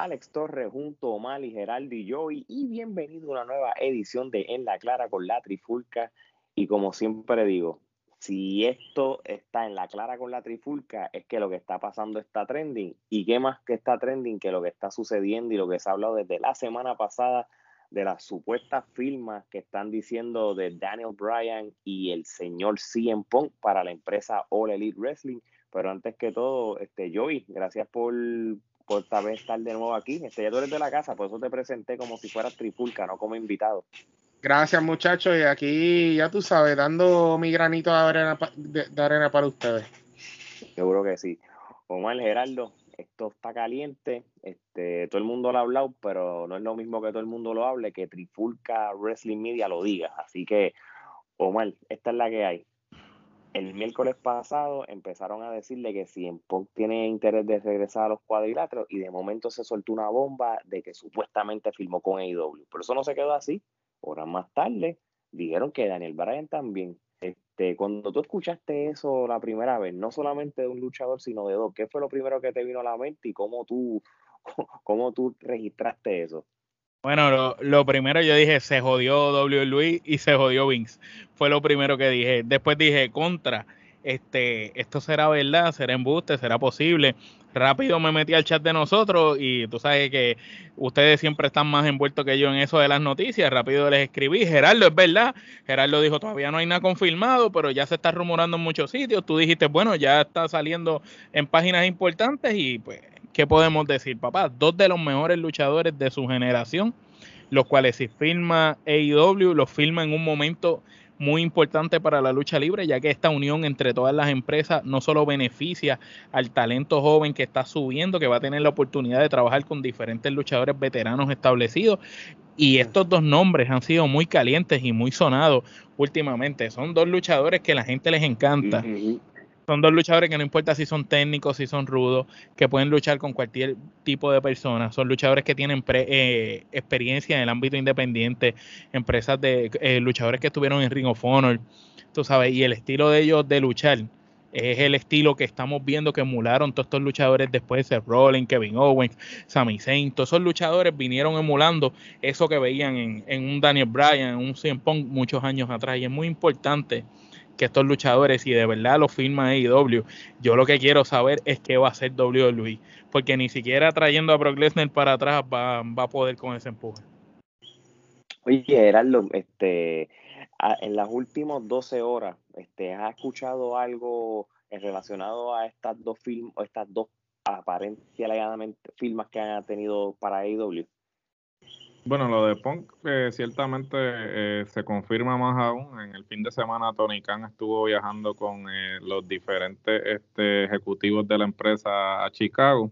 Alex Torres junto a Omar y Joey y bienvenido a una nueva edición de En la Clara con la Trifulca y como siempre digo, si esto está en la clara con la trifulca, es que lo que está pasando está trending. ¿Y qué más que está trending que lo que está sucediendo y lo que se ha hablado desde la semana pasada de las supuestas firmas que están diciendo de Daniel Bryan y el señor CM Punk para la empresa All Elite Wrestling? Pero antes que todo, este Joey, gracias por, por esta vez estar de nuevo aquí. Este, ya tú eres de la casa, por eso te presenté como si fueras trifulca, no como invitado. Gracias muchachos y aquí ya tú sabes, dando mi granito de arena, de, arena para ustedes. Seguro que sí. Omar Gerardo, esto está caliente, este, todo el mundo lo ha hablado, pero no es lo mismo que todo el mundo lo hable, que Trifulca Wrestling Media lo diga. Así que, Omar, esta es la que hay el miércoles pasado empezaron a decirle que si tiene interés de regresar a los cuadriláteros y de momento se soltó una bomba de que supuestamente firmó con AEW. Pero eso no se quedó así. Horas más tarde dijeron que Daniel Bryan también. Este, cuando tú escuchaste eso la primera vez, no solamente de un luchador, sino de dos, ¿qué fue lo primero que te vino a la mente y cómo tú, cómo tú registraste eso? Bueno, lo, primero yo dije, se jodió WWE y se jodió Vince. Fue lo primero que dije. Después dije, contra, este, esto será verdad, será embuste, será posible. Rápido me metí al chat de nosotros y tú sabes que ustedes siempre están más envueltos que yo en eso de las noticias. Rápido les escribí, Gerardo, es verdad. Gerardo dijo, todavía no hay nada confirmado, pero ya se está rumorando en muchos sitios. Tú dijiste, bueno, ya está saliendo en páginas importantes y pues ¿qué podemos decir, papá? Dos de los mejores luchadores de su generación, los cuales si firma AEW, los firma en un momento muy importante para la lucha libre, ya que esta unión entre todas las empresas no solo beneficia al talento joven que está subiendo, que va a tener la oportunidad de trabajar con diferentes luchadores veteranos establecidos, y estos dos nombres han sido muy calientes y muy sonados últimamente. Son dos luchadores que la gente les encanta son dos luchadores que no importa si son técnicos, si son rudos, que pueden luchar con cualquier tipo de persona. Son luchadores que tienen eh, experiencia en el ámbito independiente, empresas de eh, luchadores que estuvieron en Ring of Honor, tú sabes, y el estilo de ellos de luchar es el estilo que estamos viendo que emularon todos estos luchadores después, de Rollins, Kevin Owens, Sami Zayn, todos esos luchadores vinieron emulando eso que veían en, en un Daniel Bryan, en un CM Punk muchos años atrás, y es muy importante que estos luchadores, si de verdad lo firma AEW, yo lo que quiero saber es qué va a hacer WWE, porque ni siquiera trayendo a Brock Lesnar para atrás va, a poder con ese empuje. Oye, Gerardo, este, en las últimas 12 horas, este, ¿has escuchado algo relacionado a estas dos film, estas dos aparentemente filmas que han tenido para AEW? Bueno, lo de Punk eh, ciertamente eh, se confirma más aún. En el fin de semana Tony Khan estuvo viajando con eh, los diferentes este, ejecutivos de la empresa a Chicago.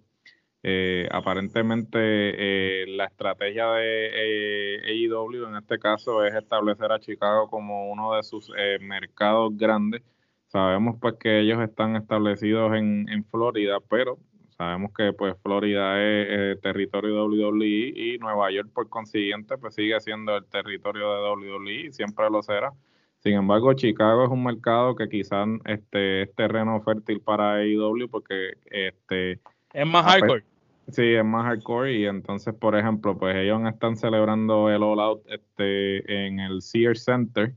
aparentemente la estrategia de AEW en este caso es establecer a Chicago como uno de sus mercados grandes. Sabemos pues que ellos están establecidos en Florida, pero Sabemos que pues Florida es territorio de WWE y Nueva York por consiguiente pues sigue siendo el territorio de WWE y siempre lo será. Sin embargo, Chicago es un mercado que quizás este, es terreno fértil para AEW porque este es más hardcore. Sí, es más hardcore y entonces, por ejemplo, pues ellos están celebrando el All Out este, en el Sears Center,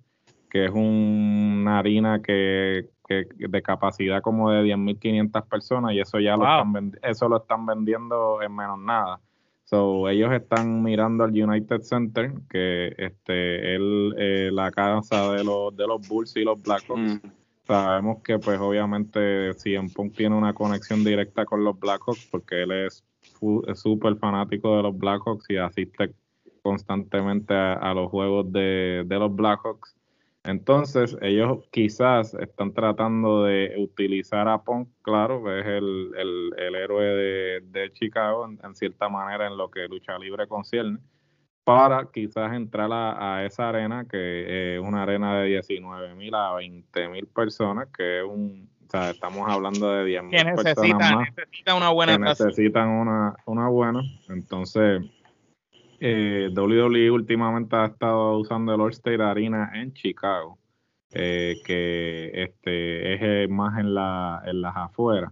que es una harina que de capacidad como de 10.500 personas y eso ya lo, están eso lo están vendiendo en menos nada. So, ellos están mirando al United Center, que este es eh, la casa de los, de los Bulls y los Blackhawks. Mm. Sabemos que pues obviamente CM Punk tiene una conexión directa con los Blackhawks porque él es súper fanático de los Blackhawks y asiste constantemente a, los juegos de, de los Blackhawks. Entonces, ellos quizás están tratando de utilizar a Punk, claro, que es el, el, héroe de, Chicago, en, cierta manera, en lo que lucha libre concierne, para quizás entrar a, esa arena, que es una arena de 19 mil a 20 mil personas, que es un, o sea, estamos hablando de 10 mil personas más. Necesita una buena que necesitan una, una buena. Entonces, eh, WWE últimamente ha estado usando el All-State Arena en Chicago, eh, que este es eh, más en, la, en las afueras.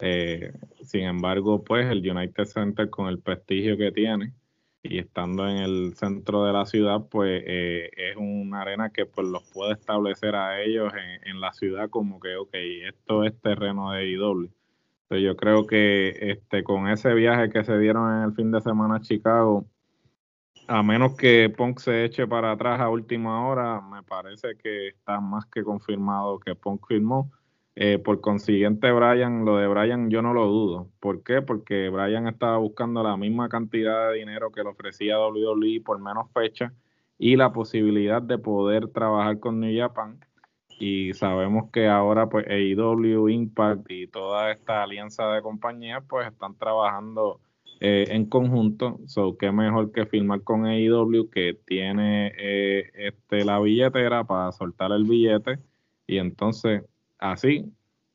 Eh, sin embargo, pues el United Center con el prestigio que tiene y estando en el centro de la ciudad, pues es una arena que pues los puede establecer a ellos en, la ciudad como que, ok, esto es terreno de IW. Entonces yo creo que este con ese viaje que se dieron en el fin de semana a Chicago, a menos que Punk se eche para atrás a última hora, me parece que está más que confirmado que Punk firmó. Eh, por consiguiente, Brian, lo de Brian yo no lo dudo. ¿Por qué? Porque Brian estaba buscando la misma cantidad de dinero que le ofrecía WWE por menos fecha y la posibilidad de poder trabajar con New Japan. Y sabemos que ahora pues AEW, Impact y toda esta alianza de compañías pues están trabajando eh, en conjunto. So, qué mejor que firmar con AEW que tiene eh, este, la billetera para soltar el billete y entonces así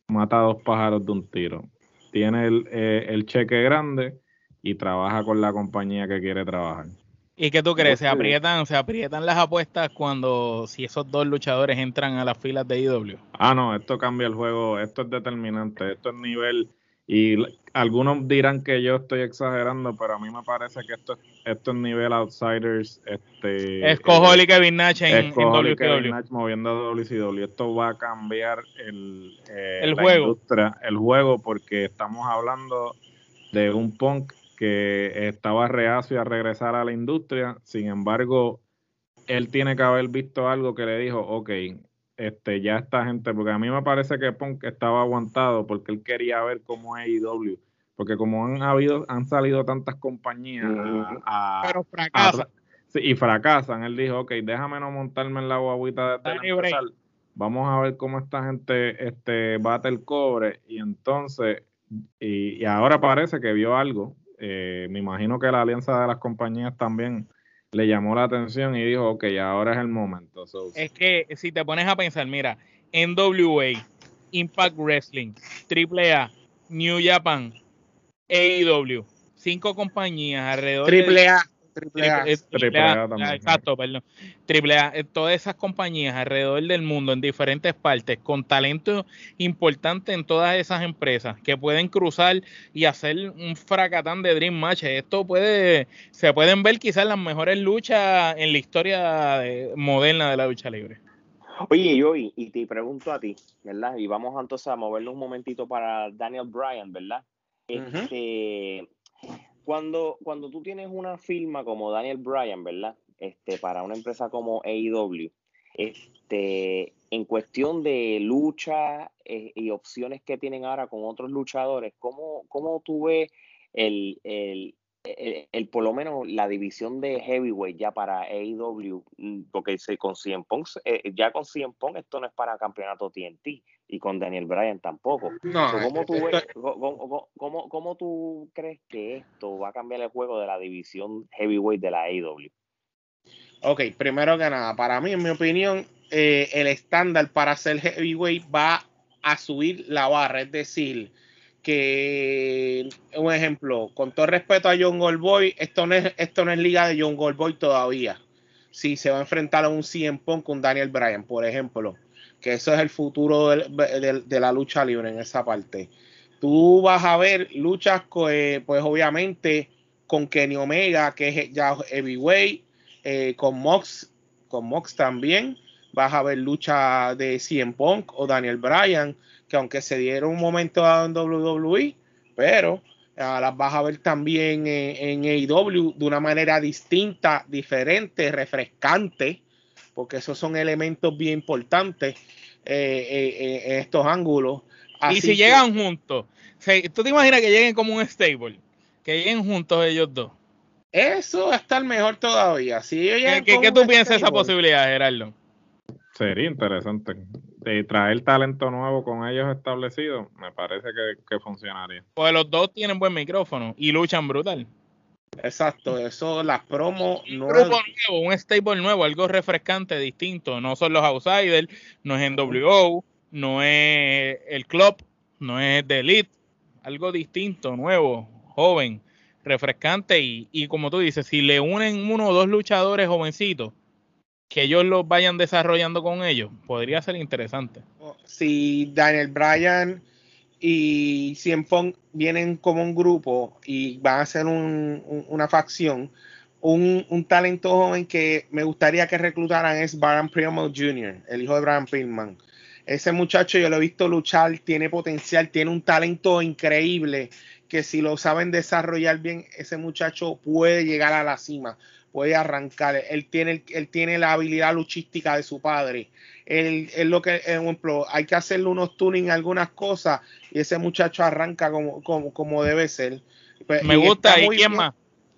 mata dos pájaros de un tiro. Tiene el, eh, el cheque grande y trabaja con la compañía que quiere trabajar. ¿Y qué tú crees? ¿Se aprietan, ¿Se aprietan las apuestas cuando si esos dos luchadores entran a las filas de IW? Ah, no, esto cambia el juego, esto es determinante, esto es nivel y algunos dirán que yo estoy exagerando, pero a mí me parece que esto, esto es nivel outsiders. Este, es Cojol y Kevin Nash en, en Kevin Nash moviendo a WCW. Esto va a cambiar el, eh, el juego. Industria, el juego, porque estamos hablando de un punk que estaba reacio a regresar a la industria. Sin embargo, él tiene que haber visto algo que le dijo, ok, este, ya esta gente, porque a mí me parece que Punk estaba aguantado porque él quería ver cómo es AEW, porque como han habido, han salido tantas compañías a, Pero fracasan. y fracasan, él dijo, ok, déjame no montarme en la guaguita de vamos a ver cómo esta gente este, bate el cobre, y entonces, y, ahora parece que vio algo, eh, me imagino que la alianza de las compañías también le llamó la atención y dijo, ok, ahora es el momento. Es que si te pones a pensar, mira, NWA, Impact Wrestling, AAA, New Japan, AEW, cinco compañías alrededor AAA. Triple A. Triple A, también. Exacto, perdón. Triple A, eh, todas esas compañías alrededor del mundo, en diferentes partes, con talento importante en todas esas empresas, que pueden cruzar y hacer un fracatán de Dream Match. Esto puede, se pueden ver quizás las mejores luchas en la historia moderna de la lucha libre. Oye, yo y te pregunto a ti, ¿verdad? Y vamos entonces a movernos un momentito para Daniel Bryan, ¿verdad? Este, cuando, cuando tú tienes una firma como Daniel Bryan, ¿verdad? Este, para una empresa como AEW, este, en cuestión de lucha eh, y opciones que tienen ahora con otros luchadores, ¿cómo, cómo tú ves el, el, el, por lo menos la división de heavyweight ya para AEW, mm, porque con CM Punk, eh, ya con CM Punk esto no es para campeonato TNT y con Daniel Bryan tampoco. ¿cómo, tú cómo, tú crees que esto va a cambiar el juego de la división heavyweight de la AEW? Ok, primero que nada, para mí, en mi opinión, eh, el estándar para ser heavyweight va a subir la barra, es decir, que un ejemplo, con todo respeto a John Goldboy, esto no es, esto no es liga de John Goldboy todavía. Si se va a enfrentar a un 100 Punk con Daniel Bryan, por ejemplo, que eso es el futuro de, la lucha libre en esa parte. Tú vas a ver luchas, eh, pues obviamente con Kenny Omega, que es ya heavyweight, eh, con Mox, con Mox también. Vas a ver lucha de 100 Punk o Daniel Bryan que aunque se dieron un momento en WWE, pero ah, las vas a ver también en, AEW de una manera distinta, diferente, refrescante, porque esos son elementos bien importantes eh, eh, en estos ángulos. y si llegan juntos, ¿tú te imaginas que lleguen como un stable? Que lleguen juntos ellos dos. Eso va a estar mejor todavía. Si ¿Qué, ¿qué tú piensas de esa posibilidad, Gerardo? Sería interesante de traer talento nuevo con ellos establecidos, me parece que, funcionaría. Pues los dos tienen buen micrófono y luchan brutal. Exacto, eso, las promos. Un grupo nuevo, un stable nuevo, algo refrescante, distinto. No son los outsiders, no es NWO, no es el club, no es The Elite. Algo distinto, nuevo, joven, refrescante. Y, y como tú dices, si le unen uno o dos luchadores jovencitos, que ellos lo vayan desarrollando con ellos, podría ser interesante. Si Daniel Bryan y Cien Pong vienen como un grupo y van a hacer una facción. Un, un, talento joven que me gustaría que reclutaran es Baron Primo Jr., el hijo de Brian Pillman. Ese muchacho yo lo he visto luchar, tiene potencial, tiene un talento increíble que si lo saben desarrollar bien, ese muchacho puede llegar a la cima, puede arrancar. Él tiene, él tiene la habilidad luchística de su padre. Él, es lo que, ejemplo, hay que hacerle unos tuning algunas cosas y ese muchacho arranca como, como, como debe ser. Pues, me gusta, ¿y quién más?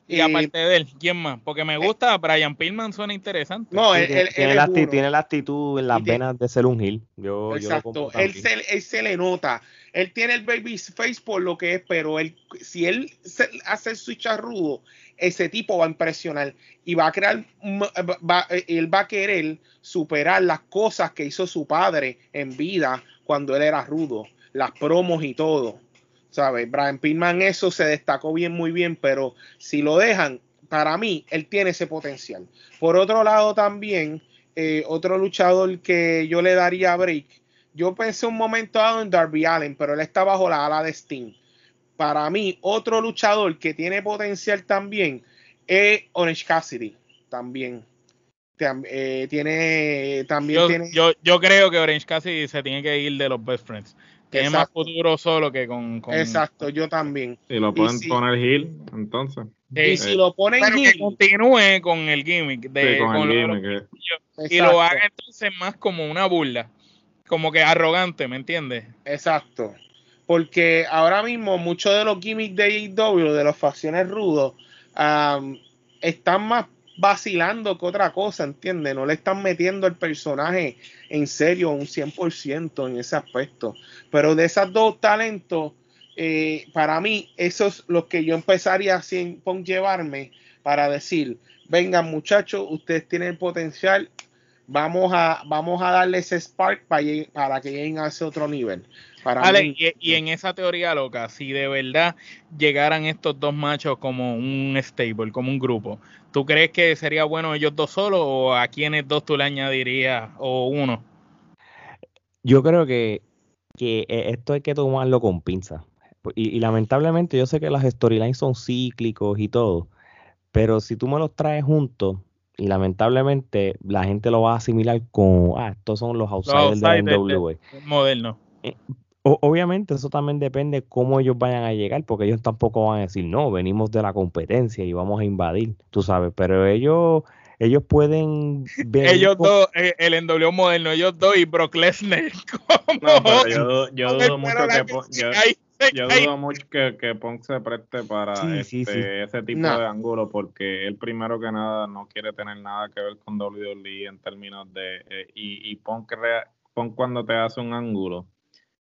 Y, aparte de él, ¿quién más? Porque me eh, gusta, Brian Pillman suena interesante. No, él, tiene, la actitud, tiene, la actitud en las venas de ser un heel. Yo, exacto, él, se, él se le nota. Él tiene el baby face por lo que es, pero él, si él hace el switch rudo, ese tipo va a impresionar y va a crear, va, él va a querer superar las cosas que hizo su padre en vida cuando él era rudo, las promos y todo. ¿Sabes? Brian Pillman eso se destacó bien, muy bien, pero si lo dejan, para mí, él tiene ese potencial. Por otro lado, también, eh, otro luchador que yo le daría break, yo pensé un momento dado en Darby Allen, pero él está bajo la ala de Sting. Para mí, otro luchador que tiene potencial también es Orange Cassidy, también. Eh, tiene también yo, tiene... Yo, yo creo que Orange Cassidy se tiene que ir de los best friends tiene más futuro solo que con, Exacto, yo también. Y lo pueden poner Hill, entonces. y si lo ponen pero que continúe con el gimmick. De, con, el gimmick. Eh. y lo haga entonces más como una burla. Como que arrogante, ¿me entiendes? Exacto. Porque ahora mismo muchos de los gimmicks de AEW, de las facciones rudos, están más vacilando que otra cosa, ¿entiendes? No le están metiendo el personaje en serio un 100% en ese aspecto. Pero de esos dos talentos, eh, para mí, eso es lo que yo empezaría a llevarme para decir, vengan muchachos, ustedes tienen el potencial, vamos a, vamos a darle ese spark para, para que lleguen a ese otro nivel. Para y, y, en esa teoría loca, si de verdad llegaran estos dos machos como un stable, como un grupo, ¿tú crees que sería bueno ellos dos solos o a quiénes dos tú le añadirías o uno? Yo creo que, que e, esto hay que tomarlo con pinza. Y, y lamentablemente yo sé que las storylines son cíclicos y todo, pero si tú me los traes juntos, y lamentablemente la gente lo va a asimilar con, ah, estos son los outsiders, de la NWA. Moderno. Eh, obviamente eso también depende cómo ellos vayan a llegar, porque ellos tampoco van a decir, no, venimos de la competencia y vamos a invadir, tú sabes, pero ellos ellos pueden ver ellos dos eh, el NWO moderno ellos dos y Brock Lesnar no, yo, yo dudo mucho que yo, yo dudo mucho que, que Punk se preste para este, ese tipo de ángulo porque él primero que nada no quiere tener nada que ver con WWE en términos de eh, y, y Punk, Punk cuando te hace un ángulo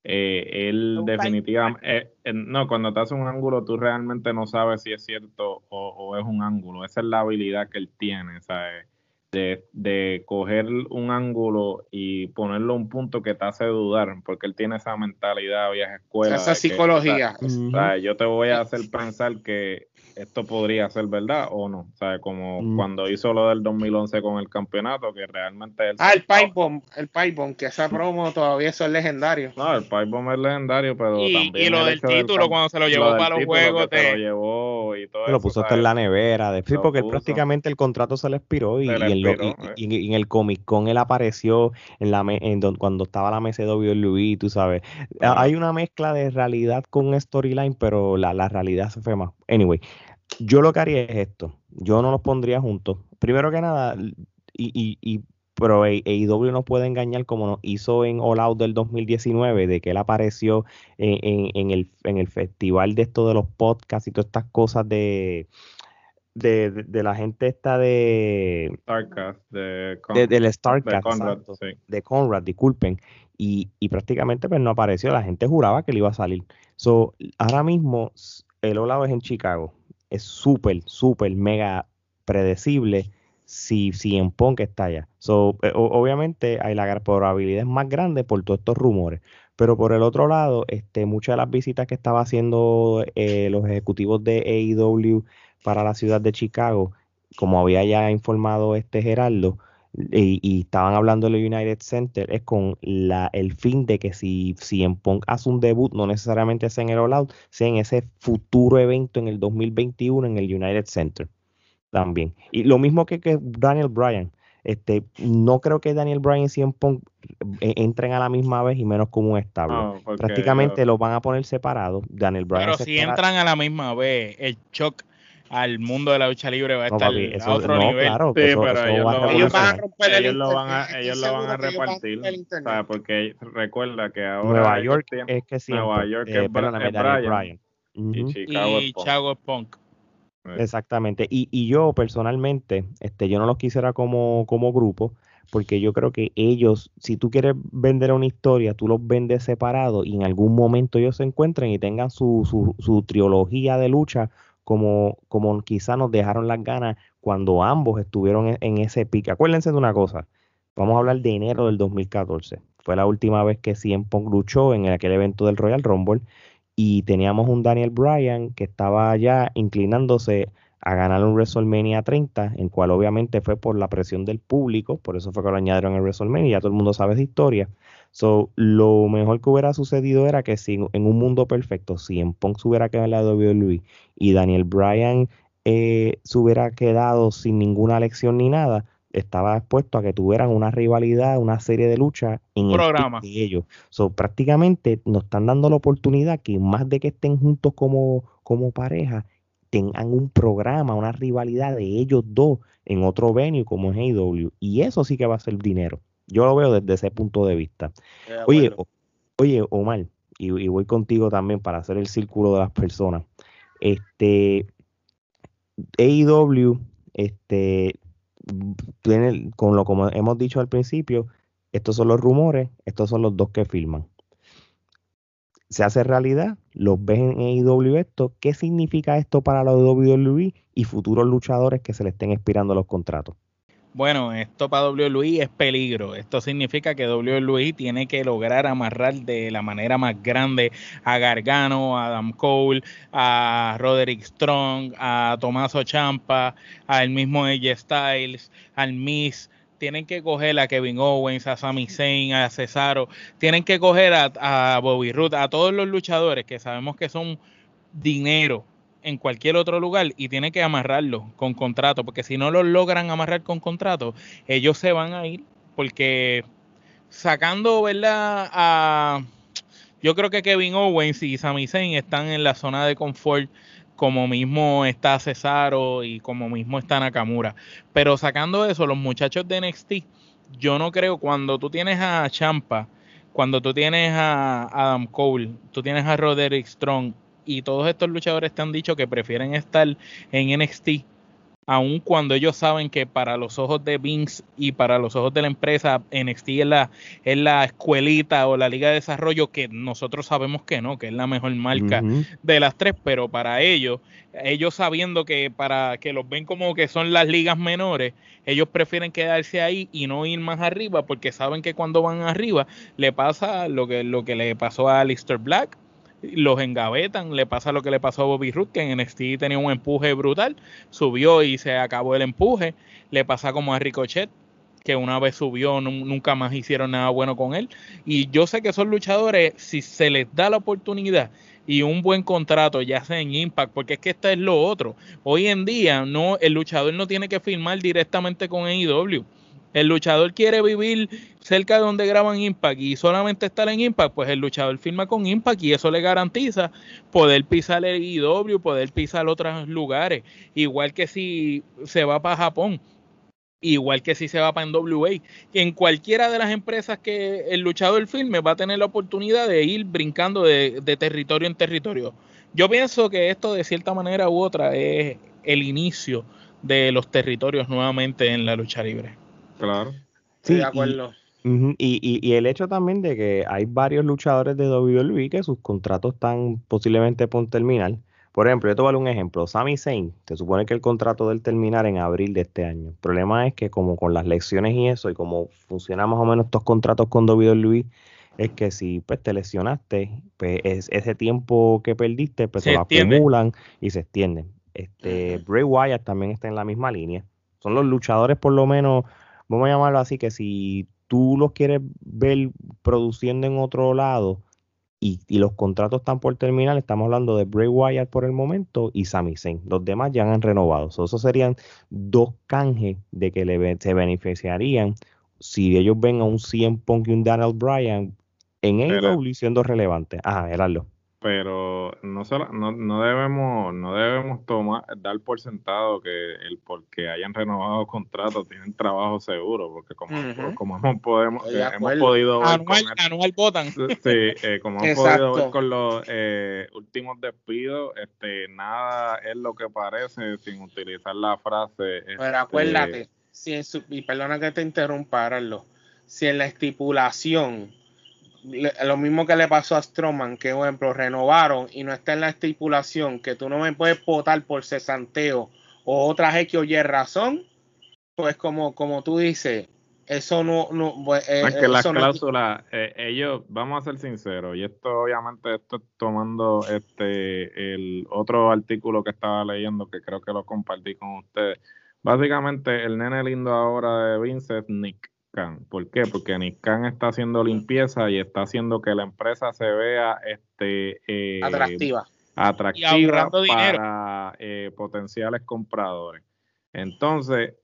eh, él definitivamente, eh, no, cuando te hace un ángulo tú realmente no sabes si es cierto o, es un ángulo. Esa es la habilidad que él tiene, ¿sabes? De, de coger un ángulo y ponerlo a un punto que te hace dudar, porque él tiene esa mentalidad vieja escuela. Esa psicología. Yo te voy a hacer pensar que esto podría ser verdad o no. O sea, como mm. cuando hizo lo del 2011 con el campeonato, que realmente él... Ah, el Pipe Bomb, el Pipe Bomb, que esa promo todavía eso es legendario. No, el Pipe Bomb es legendario, pero y, también... Y lo del título, cuando se lo llevó para los juegos... Te... Lo llevó y todo Lo puso hasta en la nevera. De... Sí, porque él prácticamente el contrato se le expiró y, en, eh. en, el Comic Con él apareció en la en cuando estaba la mesa de WWE, tú sabes. Hay una mezcla de realidad con storyline, pero la, la realidad se fue más. Anyway, yo lo que haría es esto. Yo no los pondría juntos. Primero que nada, y, y, y pero AEW nos puede engañar como nos hizo en All Out del 2019, de que él apareció en, en, el, en el festival de esto de los podcasts y todas estas cosas de, de, de, la gente esta de Starcast, de, del Starcast, de Conrad, de Conrad, disculpen, y, y prácticamente pues no apareció, la gente juraba que le iba a salir. So, ahora mismo el All Out es en Chicago, es súper, súper, mega predecible si, si en Punk está allá. So, eh, obviamente hay la probabilidad más grande por todos estos rumores. Pero por el otro lado, este, muchas de las visitas que estaba haciendo eh, los ejecutivos de AEW para la ciudad de Chicago, como había ya informado este Geraldo, y, estaban hablando del United Center, es con la, el fin de que si, si en Punk hace un debut, no necesariamente sea en el All Out, sea en ese futuro evento en el 2021 en el United Center también. Y lo mismo que, que Daniel Bryan. Este, no creo que Daniel Bryan y CM Punk eh, entren a la misma vez y menos como un estable. Prácticamente los van a poner separados. Daniel Bryan. Pero si entran a la misma vez, el shock al mundo de la lucha libre va a estar a otro nivel. Claro, sí, pero ellos, van a romper el ellos lo van a, ellos lo van a repartir. Porque recuerda que ahora Nueva York es que sí. Nueva York eh, es, Bryan. Y Chicago, Punk. Exactamente. Y, y yo personalmente, este, yo no los quisiera como, como grupo, porque yo creo que ellos, si tú quieres vender una historia, tú los vendes separados y en algún momento ellos se encuentren y tengan su, su, su trilogía de lucha como, como quizá nos dejaron las ganas cuando ambos estuvieron en, ese pique. Acuérdense de una cosa, vamos a hablar de enero del 2014. Fue la última vez que CM Punk luchó en aquel evento del Royal Rumble y teníamos un Daniel Bryan que estaba ya inclinándose a ganar un WrestleMania 30, en cual obviamente fue por la presión del público, por eso fue que lo añadieron al WrestleMania, ya todo el mundo sabe esa historia. So, lo mejor que hubiera sucedido era que si en un mundo perfecto, si en Punk se hubiera quedado en la WWE y Daniel Bryan eh, se hubiera quedado sin ninguna lección ni nada, estaba expuesto a que tuvieran una rivalidad, una serie de luchas en el programa de ellos. So, prácticamente nos están dando la oportunidad que más de que estén juntos como, como pareja, tengan un programa, una rivalidad de ellos dos en otro venue como es AEW. Y eso sí que va a ser dinero. Yo lo veo desde ese punto de vista. oye, oye, Omar, y, voy contigo también para hacer el círculo de las personas. Este AEW, este, tiene, con lo como hemos dicho al principio, estos son los rumores, estos son los dos que firman se hace realidad, los ves en AEW esto, ¿qué significa esto para los WWE y futuros luchadores que se le estén expirando los contratos? Bueno, esto para WWE es peligro. Esto significa que WWE tiene que lograr amarrar de la manera más grande a Gargano, a Adam Cole, a Roderick Strong, a Tommaso Champa, al mismo AJ Styles, al Miss, tienen que coger a Kevin Owens, a Sami Zayn, a Cesaro, tienen que coger a, Bobby Roode, a todos los luchadores que sabemos que son dinero en cualquier otro lugar y tienen que amarrarlo con contrato, porque si no lo logran amarrar con contrato, ellos se van a ir, porque sacando, ¿verdad? A, yo creo que Kevin Owens y Sami Zayn están en la zona de confort como mismo está Cesaro y como mismo está Nakamura. Pero sacando eso, los muchachos de NXT, yo no creo cuando tú tienes a Champa, cuando tú tienes a Adam Cole, tú tienes a Roderick Strong y todos estos luchadores te han dicho que prefieren estar en NXT aun cuando ellos saben que para los ojos de Vince y para los ojos de la empresa NXT es la, es la escuelita o la liga de desarrollo que nosotros sabemos que no, que es la mejor marca de las tres, pero para ellos, ellos sabiendo que para que los ven como que son las ligas menores, ellos prefieren quedarse ahí y no ir más arriba porque saben que cuando van arriba le pasa lo que, lo que le pasó a Alistair Black los engavetan, le pasa lo que le pasó a Bobby Roode, que en NXT tenía un empuje brutal, subió y se acabó el empuje, le pasa como a Ricochet, que una vez subió, nunca más hicieron nada bueno con él, y yo sé que son luchadores, si se les da la oportunidad y un buen contrato, ya sea en Impact, porque es que esto es lo otro, hoy en día no, el luchador no tiene que firmar directamente con AEW, el luchador quiere vivir cerca de donde graban Impact y solamente estar en Impact, pues el luchador firma con Impact y eso le garantiza poder pisar el IW, poder pisar otros lugares. Igual que si se va para Japón, igual que si se va para NWA. En cualquiera de las empresas que el luchador firme va a tener la oportunidad de ir brincando de territorio en territorio. Yo pienso que esto de cierta manera u otra es el inicio de los territorios nuevamente en la lucha libre. Claro. Sí, de acuerdo. Y, y, el hecho también de que hay varios luchadores de WWE que sus contratos están posiblemente por terminar. Por ejemplo, yo te voy a dar un ejemplo. Sami Zayn, se supone que el contrato del terminar en abril de este año. El problema es que como con las lecciones y eso, y como funcionan más o menos estos contratos con WWE, es que si pues te lesionaste, pues es, ese tiempo que perdiste, pues se, lo acumulan y se extienden. Este, Bray Wyatt también está en la misma línea. Son los luchadores por lo menos vamos a llamarlo así, que si tú los quieres ver produciendo en otro lado y, los contratos están por terminar, estamos hablando de Bray Wyatt por el momento y Sami Zayn. Los demás ya han renovado. So, esos serían dos canjes de que le, se beneficiarían si ellos ven a un CM Punk y un Daniel Bryan en AEW siendo relevantes. Ajá, Gerardo pero no, solo, no, no debemos no debemos tomar dar por sentado que el porque hayan renovado contratos tienen trabajo seguro porque como, como hemos, podemos, hemos podido ver anual, anual votan. Sí eh, como hemos podido ver con los eh, últimos despidos este nada es lo que parece sin utilizar la frase pero este, acuérdate si en su, y perdona que te interrumpa Arlo, si en la estipulación lo mismo que le pasó a Stroman, que por ejemplo renovaron y no está en la estipulación que tú no me puedes votar por cesanteo o otra X o Y razón, pues como, como tú dices, eso no, no pues, eh, es que las cláusulas, eh, ellos, vamos a ser sinceros, y esto obviamente esto tomando este el otro artículo que estaba leyendo que creo que lo compartí con ustedes. Básicamente el nene lindo ahora de Vince es Nick. ¿Por qué? Porque Niscan está haciendo limpieza y está haciendo que la empresa se vea este, eh, atractiva, atractiva para eh, potenciales compradores. Entonces,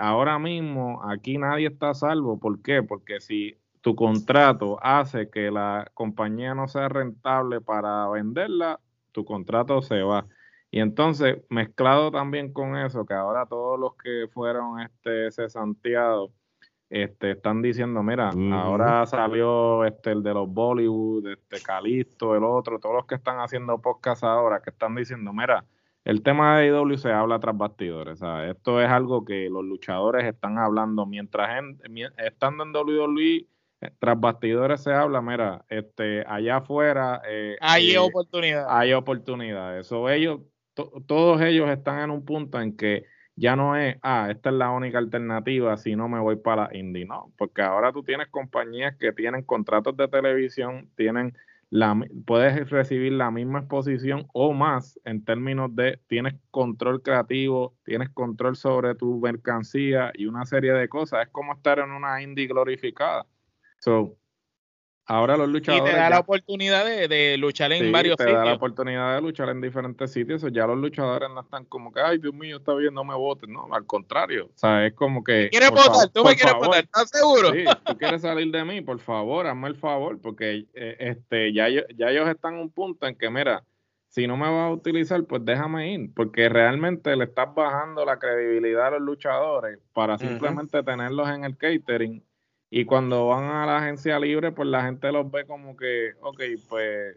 ahora mismo aquí nadie está a salvo. ¿Por qué? Porque si tu contrato hace que la compañía no sea rentable para venderla, tu contrato se va. Y entonces, mezclado también con eso, que ahora todos los que fueron este cesanteados este, están diciendo, mira, ahora salió este el de los Bollywood, este Calisto, el otro, todos los que están haciendo podcast ahora, que están diciendo, mira, el tema de IW se habla tras bastidores, esto es algo que los luchadores están hablando mientras en, estando en WWE eh, tras bastidores se habla, mira, este allá afuera eh, hay eh, oportunidades. Hay oportunidades. So, ellos, todos ellos están en un punto en que ya no es, ah, esta es la única alternativa si no me voy para indie, no, porque ahora tú tienes compañías que tienen contratos de televisión, tienen la, puedes recibir la misma exposición o más en términos de tienes control creativo, tienes control sobre tu mercancía y una serie de cosas. Es como estar en una indie glorificada. So, Ahora los luchadores. Y te da la oportunidad de, luchar en varios te sitios. da la oportunidad de luchar en diferentes sitios. ya los luchadores no están como que, ay, Dios mío, está bien, no me voten. No, al contrario. O sea, es como que. ¿Quieres votar? ¿Tú me quieres votar? ¿Estás seguro? Sí, tú quieres salir de mí, por favor, hazme el favor. Porque eh, este ya, ya ellos están en un punto en que, mira, si no me vas a utilizar, pues déjame ir. Porque realmente le estás bajando la credibilidad a los luchadores para simplemente tenerlos en el catering y cuando van a la agencia libre, pues la gente los ve como que, ok, pues,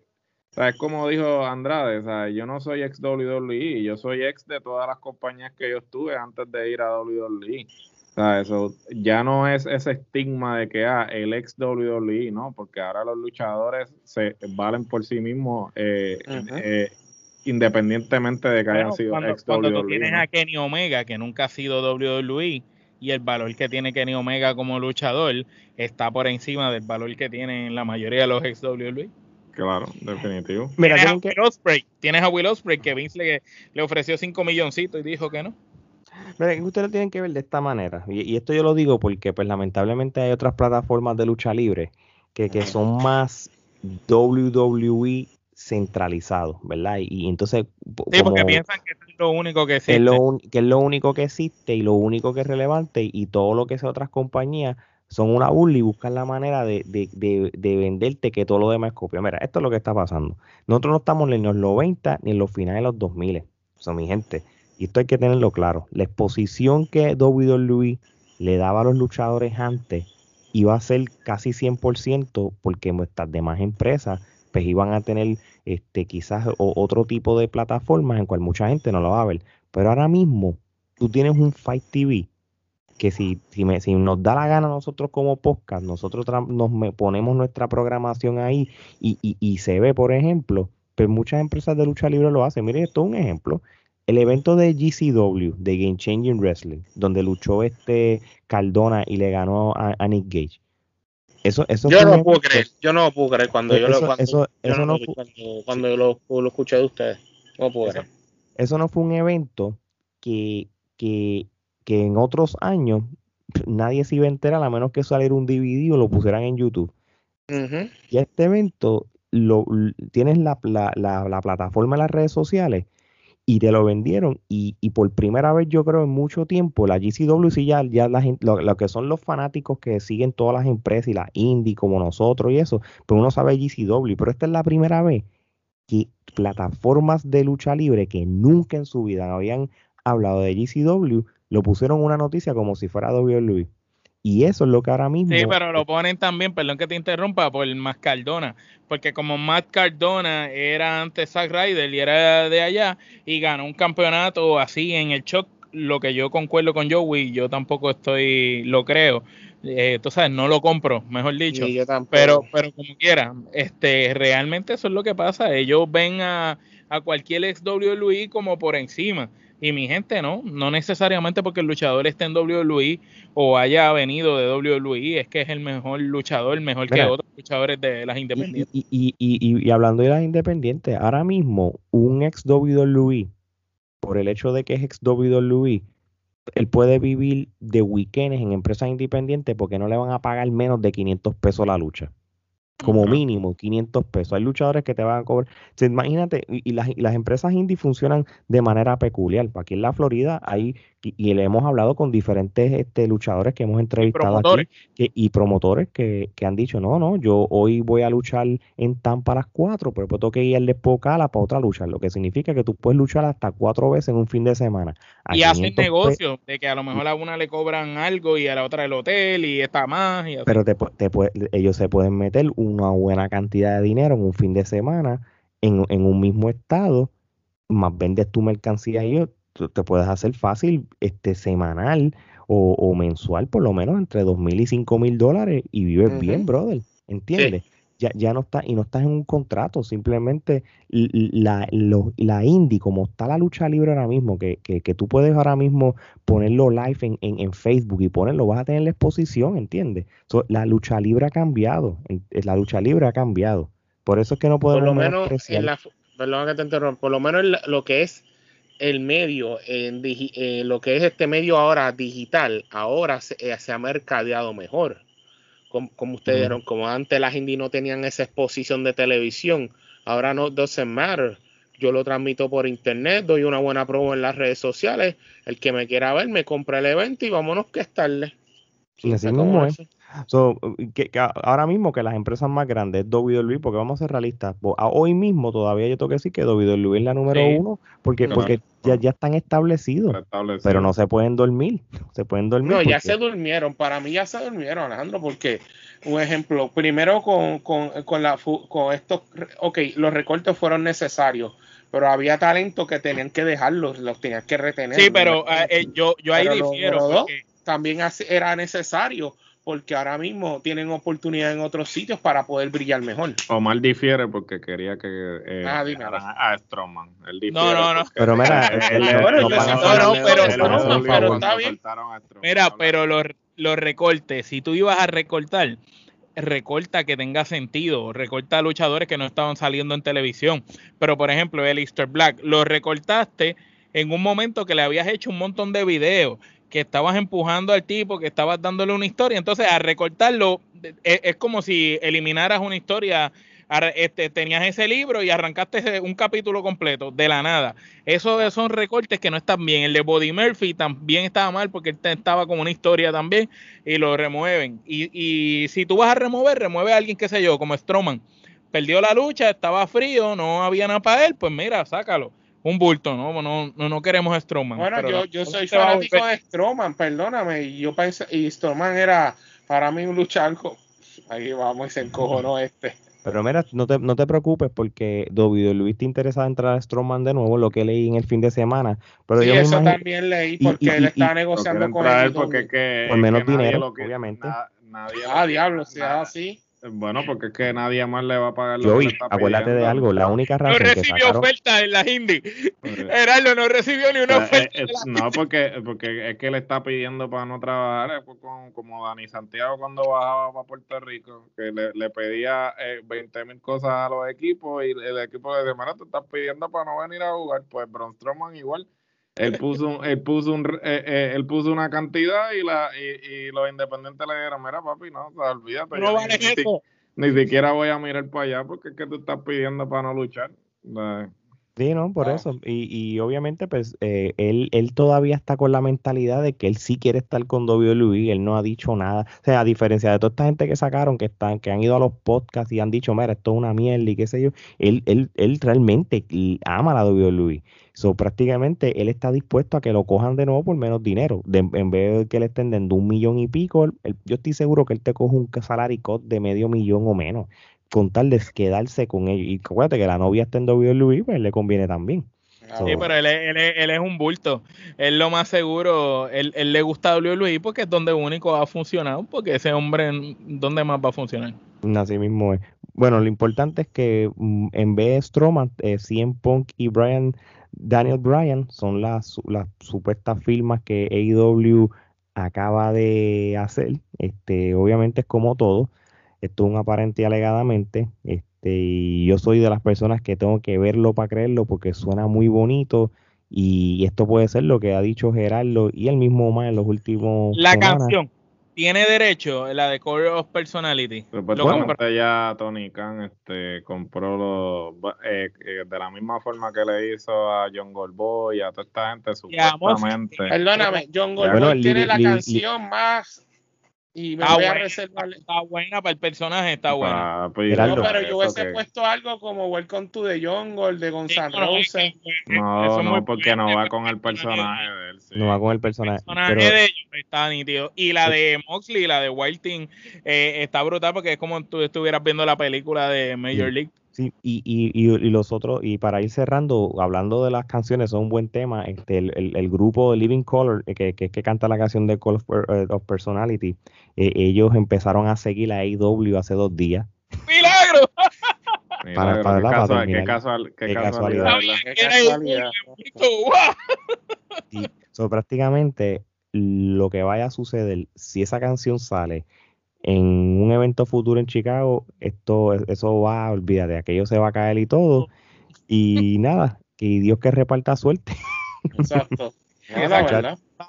es como dijo Andrade, ¿sabes? yo no soy ex WWE, yo soy ex de todas las compañías que yo estuve antes de ir a WWE. ¿sabes? Eso ya no es ese estigma de que, ah, el ex WWE, ¿no? Porque ahora los luchadores se valen por sí mismos eh, eh, independientemente de que hayan sido ex WWE. Cuando tú tienes a Kenny Omega, que nunca ha sido WWE, y el valor que tiene Kenny Omega como luchador está por encima del valor que tienen la mayoría de los ex WWE. Claro, definitivo. Mira, tienes, a Will Ospreay, tienes a Will Ospreay que Vince le, le ofreció 5 milloncitos y dijo que no. Mira, ustedes lo tienen que ver de esta manera. Y, esto yo lo digo porque, pues, lamentablemente hay otras plataformas de lucha libre que, que son más WWE centralizado, ¿verdad? Y, entonces... Sí, porque piensan que es lo único que existe. Es lo, que es lo único que existe y lo único que es relevante y todo lo que sea otras compañías son una burla y buscan la manera de, venderte que todo lo demás es copia. Mira, esto es lo que está pasando. Nosotros no estamos ni en los 90 ni en los finales de los 2000. Son mi gente. Y esto hay que tenerlo claro. La exposición que WWE le daba a los luchadores antes iba a ser casi 100% porque nuestras demás empresas pues iban a tener este, quizás otro tipo de plataformas en cual mucha gente no lo va a ver. Pero ahora mismo tú tienes un Fight TV que si, si, me, si nos da la gana nosotros como podcast, nosotros nos ponemos nuestra programación ahí y, se ve, por ejemplo, pues muchas empresas de lucha libre lo hacen. Miren, esto es un ejemplo. El evento de GCW, de Game Changing Wrestling, donde luchó este Cardona y le ganó a Nick Gage eso, eso yo no lo puedo creer, yo no lo puedo creer cuando yo lo, cuando, eso, eso no, cuando, lo, lo, escuché de ustedes. No puedo creer. Eso no fue un evento que, que, que en otros años nadie se iba a enterar a menos que saliera un DVD o lo pusieran en YouTube. Y este evento lo, tienes la, la, la, la plataforma en las redes sociales y te lo vendieron. Y, y por primera vez, yo creo, en mucho tiempo, la GCW, sí, ya, ya la lo, lo que son los fanáticos que siguen todas las empresas y las indie como nosotros y eso, pues uno sabe GCW. Pero esta es la primera vez que plataformas de lucha libre que nunca en su vida habían hablado de GCW, lo pusieron una noticia como si fuera WWE. Y eso es lo que ahora mismo. Sí, pero lo ponen también, perdón que te interrumpa, por Matt Cardona. Porque como Matt Cardona era antes Zack Ryder y era de allá y ganó un campeonato así en el shock, lo que yo concuerdo con Joey, yo tampoco estoy, lo creo. Eh, tú sabes, no lo compro, mejor dicho. Ni yo tampoco. Pero, pero como quiera, este, realmente eso es lo que pasa. Ellos ven a, a cualquier ex WWE como por encima. Y mi gente no, no necesariamente porque el luchador esté en WWE o haya venido de WWE, es que es el mejor luchador, mejor que Mira. otros luchadores de las independientes. y, y, y, y- y hablando de las independientes, ahora mismo un ex WWE, por el hecho de que es ex WWE, él puede vivir de weekends en empresas independientes porque no le van a pagar menos de 500 pesos la lucha. Como mínimo, 500 pesos. Hay luchadores que te van a cobrar. Imagínate, y, y las, y las empresas indie funcionan de manera peculiar. Aquí en la Florida hay, y, y le hemos hablado con diferentes este, luchadores que hemos entrevistado aquí que- y promotores que, que han dicho, no, no, yo hoy voy a luchar en Tampa a las 4, pero después tengo que ir al Expo Cala para otra lucha, lo que significa que tú puedes luchar hasta cuatro veces en un fin de semana. A Y hacen 500 pe- negocios, de que a lo mejor a una le cobran algo y a la otra el hotel y está más. Y así. Pero te, te ellos se pueden meter una buena cantidad de dinero en un fin de semana en, en un mismo estado, más vendes tu mercancía y yo, te puedes hacer fácil este semanal o, o mensual por lo menos entre dos mil y cinco mil dólares y vives bien, brother, ¿entiendes? Ya, ya no está, y no estás en un contrato, simplemente la, lo- la indie, como está la lucha libre ahora mismo, que, que, que tú puedes ahora mismo ponerlo live en, en, en Facebook y ponerlo, vas a tener la exposición, ¿entiendes? So, la lucha libre ha cambiado, eh, la lucha libre ha cambiado. Por eso es que no por podemos lo menos menospreciar. en la, perdón que te interrumpa, por lo menos en la- lo que es el medio, en eh, lo que es este medio ahora digital, ahora se, eh, se ha mercadeado mejor. Como, como ustedes Ujú. dijeron, como antes las indie no tenían esa exposición de televisión, ahora no doesn't matter. Yo lo transmito por internet, doy una buena promo en las redes sociales. El que me quiera ver, me compra el evento y vámonos que es tarde. Y así mismo es. So, que, ahora mismo que las empresas más grandes es WWE, porque vamos a ser realistas, a- hoy mismo todavía yo tengo que decir que WWE es la número Sí. uno, porque, Claro. porque ya, ya están establecidos, Establecido. pero no se pueden dormir, se pueden dormir. No, ya se durmieron. Para mí ya se durmieron, Alejandro, porque un ejemplo, primero con, con, con la fu- con estos, ok, los recortes fueron necesarios, pero había talento que tenían que dejarlos, los tenían que retener. Sí, pero eh, eh, yo, yo ahí Pero lo- difiero. lo porque- También era necesario, porque ahora mismo tienen oportunidad en otros sitios para poder brillar mejor. Omar difiere porque quería que eh, Ah, dime. dejaran a Strowman. Él No, no, no. Pero mira, Bueno, no a no, pero a está bien. a. Mira, pero los, los recortes, si tú ibas a recortar, recorta que tenga sentido, recorta a luchadores que no estaban saliendo en televisión. Pero, por ejemplo, el Easter Black, lo recortaste en un momento que le habías hecho un montón de videos, que estabas empujando al tipo, que estabas dándole una historia. Entonces, al recortarlo, es, es como si eliminaras una historia. Este, tenías ese libro y arrancaste un capítulo completo de la nada. Esos son recortes que no están bien. El de Body Murphy también estaba mal porque él estaba con una historia también y lo remueven. Y, y si tú vas a remover, remueve a alguien, qué sé yo, como Strowman. Perdió la lucha, estaba frío, no había nada para él, pues mira, sácalo. Un bulto, no, no, no, no queremos a Strowman. Bueno, pero yo, yo soy fanático de Strowman, perdóname. Y yo pensé, y Strowman era para mí un luchador. co- Ahí vamos y se encojonó este. Pero mira, no te, no te preocupes porque WWE está interesado en entrar a Strowman de nuevo, lo que leí en el fin de semana. Pero Sí, yo eso imagino- también leí porque y- él y- estaba Lo negociando con el porque es que, Por menos que dinero, lo que- obviamente. na- nadie lo Ah, diablo, si es na- así. Bueno, porque es que nadie más le va a pagar lo que Joey, está acuérdate de algo, la única No razón que recibió sacaron... oferta en la Indy. Eh, Gerardo no recibió ni una Eh, oferta. eh, no, porque, porque es que le está pidiendo para no trabajar, es como, como Dani Santiago cuando bajaba para Puerto Rico, que le, le pedía eh, 20 mil cosas a los equipos y el equipo le decía, "Mira, te estás pidiendo para no venir a jugar, pues Braun Strowman igual, Él puso, un- él puso un, eh, eh, él puso una cantidad y la y, y los independientes le dijeron, mira papi, no, o sea, olvídate. No yo vale ni, eso. siquiera voy a mirar para allá porque es que tú estás pidiendo para no luchar. Sí, no, por Wow. eso. Y, y obviamente, pues, eh, él, él todavía está con la mentalidad de que él sí quiere estar con WWE, él no ha dicho nada. O sea, a diferencia de toda esta gente que sacaron, que están, que han ido a los podcasts y han dicho, mira, esto es una mierda y qué sé yo, él, él, él realmente ama la WWE. So, prácticamente él está dispuesto a que lo cojan de nuevo por menos dinero. De- en vez de que le estén dando un millón y pico, él- él- yo estoy seguro que él te coge un salary cut de medio millón o menos con tal de quedarse con ellos. Y acuérdate que la novia está en WWE, pues le conviene también. Ah, Sí, pero él es, él, es, él es un bulto. Él lo más seguro, él, él le gusta WWE porque es donde único ha funcionado, porque ese hombre, ¿dónde más va a funcionar? Así mismo es. Bueno, lo importante es que mm, en vez de Strowman, eh, CM Punk y Brian, Daniel Bryan son las, las supuestas firmas que AEW acaba de hacer. Este, obviamente es como todo. Esto es un aparente y alegadamente. Este, y yo soy de las personas que tengo que verlo para creerlo porque suena muy bonito. Y esto puede ser lo que ha dicho Gerardo y el mismo Omar en los últimos La semanas. canción tiene derecho, la de Core of Personality. Supuestamente ya Tony Khan este, compró los, eh, eh, de la misma forma que le hizo a John Goldboy y a toda esta gente, supuestamente. Perdóname, John Bueno, Goldberg li- tiene la li- li- canción más y me Está voy a buena, reservar. está buena para el personaje, está buena. Papi, Gerardo. No, pero yo hubiese puesto algo como Welcome to the Jungle de N' Sí, no, no, eso No, es muy no, porque no va con el personaje. personaje de él. sí. No va con el El personaje. personaje pero- de ellos está nítido. Y la de Moxley, la de Wild Thing, eh, está brutal porque es como tú estuvieras viendo la película de Major Sí. League. Sí, y, y, y, y los otros, y para ir cerrando, hablando de las canciones, son un buen tema. Este, el, el, el grupo de Living Color, eh, que, que, que canta la canción de Call of, eh, of Personality, eh, ellos empezaron a seguir a AEW hace dos días. ¡Milagro! Para- para- qué, para casual- terminar. qué casual- qué Qué casualidad, casualidad. casualidad. so, prácticamente lo que vaya a suceder, si esa canción sale en un evento futuro en Chicago, esto, eso va, olvídate, aquello se va a caer y todo. Y nada, que Dios que reparta suerte. Exacto.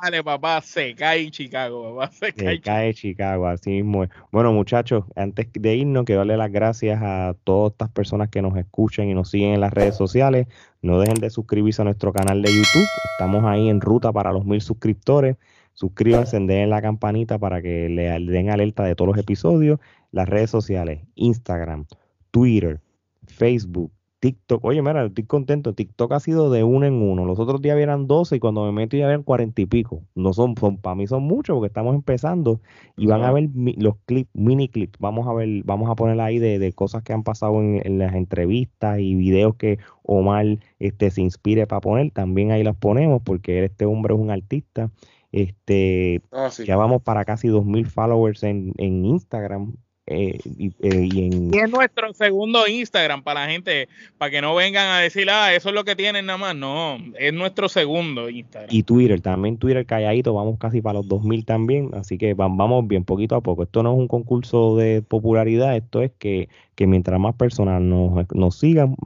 Dale, papá, se cae en Chicago, papá, se cae. Que cae Chicago, así mismo es. Bueno, muchachos, antes de irnos, quiero darle las gracias a todas estas personas que nos escuchan y nos siguen en las redes sociales. No dejen de suscribirse a nuestro canal de YouTube. Estamos ahí en ruta para los mil suscriptores. Suscríbanse, den la campanita para que le, le den alerta de todos los episodios. Las redes sociales, Instagram, Twitter, Facebook, TikTok. Oye, mira, estoy contento. TikTok ha sido de uno en uno. Los otros días eran 12 y cuando me meto ya eran 40 y pico. No son, son para mí son muchos porque estamos empezando y van a ver mi- los clips, mini clips. Vamos a ver, vamos a poner ahí de, de cosas que han pasado en, en las entrevistas y videos que Omar este, se inspire para poner. También ahí las ponemos porque este hombre es un artista. Este, sí. ya vamos para casi 2.000 followers en, en Instagram eh, y, eh, y en, Y es nuestro segundo Instagram para la gente, para que no vengan a decir, ah, eso es lo que tienen nada más. No, es nuestro segundo Instagram. y Twitter, también Twitter calladito, vamos casi para los 2000 también, así que vam- vamos bien poquito a poco. Esto no es un concurso de popularidad, esto es que, que mientras más personas nos, nos sigan,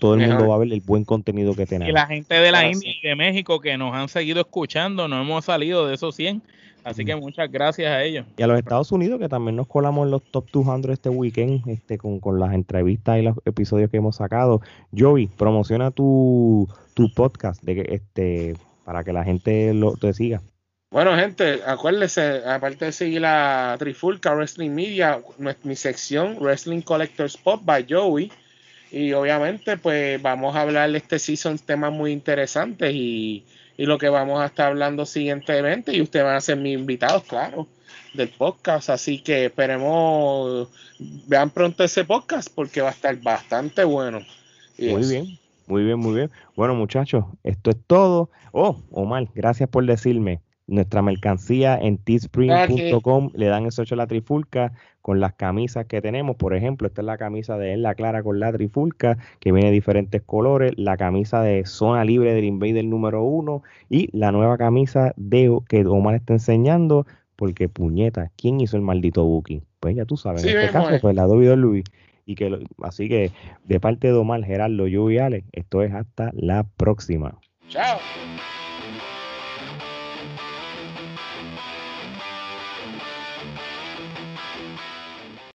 todo el mundo va a ver el buen contenido que Y tenemos. la gente de la. India y de México que nos han seguido escuchando, no hemos salido de esos 100. Así que muchas gracias a ellos. Y a los Estados Unidos, que también nos colamos en los top 200 este weekend, este, con, con las entrevistas y los episodios que hemos sacado. Joey, promociona tu, tu podcast de que, este, para que la gente lo, te siga. Bueno, gente, acuérdense, aparte de seguir la Trifulca Wrestling Media, mi, mi sección Wrestling Collector's Pop by Joey. Y obviamente, pues vamos a hablar este season temas muy interesantes y, y lo que vamos a estar hablando siguientemente. Y ustedes van a ser mis invitados, claro, del podcast. Así que esperemos, vean pronto ese podcast porque va a estar bastante bueno. Y Muy eso. bien, muy bien, muy bien. Bueno, muchachos, esto es todo. Oh, Omar, gracias por decirme. Nuestra mercancía en teespring.com le dan el 8 a la trifulca con las camisas que tenemos. Por ejemplo, esta es la camisa de la Clara con la trifulca, que viene de diferentes colores. La camisa de Zona Libre del Invader número 1 y la nueva camisa de que Omar está enseñando. Porque puñeta, ¿quién hizo el maldito booking? Pues ya tú sabes, Sí en este caso, es. pues la WWE. Y que lo- así que de parte de Omar, Gerardo, yo y Alex, esto es hasta la próxima. Chao.